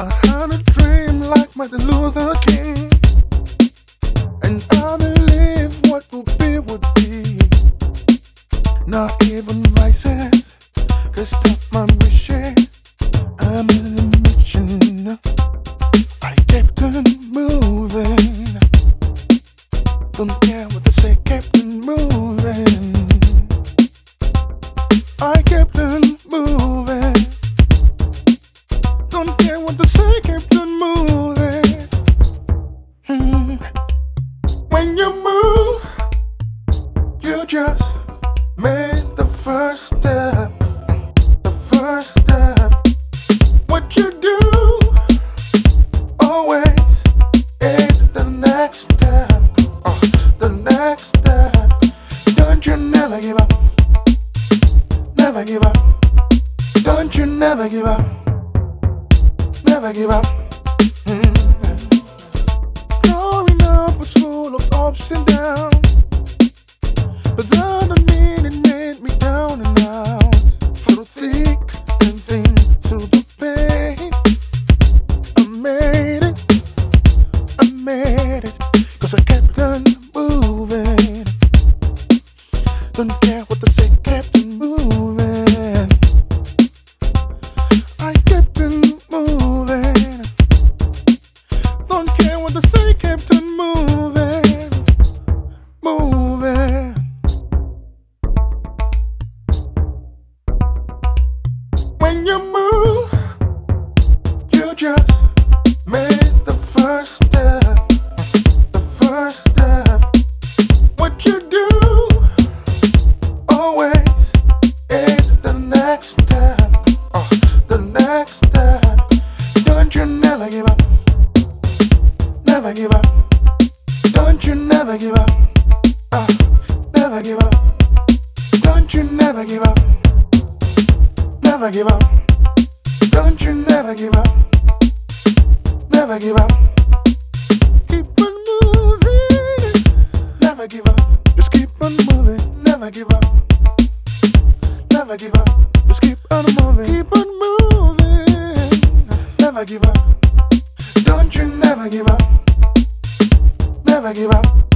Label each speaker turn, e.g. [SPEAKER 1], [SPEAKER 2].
[SPEAKER 1] I had a dream like Martin Luther King, and I believe what will be would be. Not even vices could stop my wishes. I'm in a mission. I kept on moving. You just made the first step. The first step. What you do always is the next step. Uh, the next step. Don't you never give up. Never give up. Don't you never give up. Never give up. Mm. Growing up was full of ups and downs. Made it. Cause I kept on moving. Don't care what they say, kept on moving. Never give up. Never give up. Never give up. Just keep on moving. Keep on moving. Never give up. Don't you never give up. Never give up.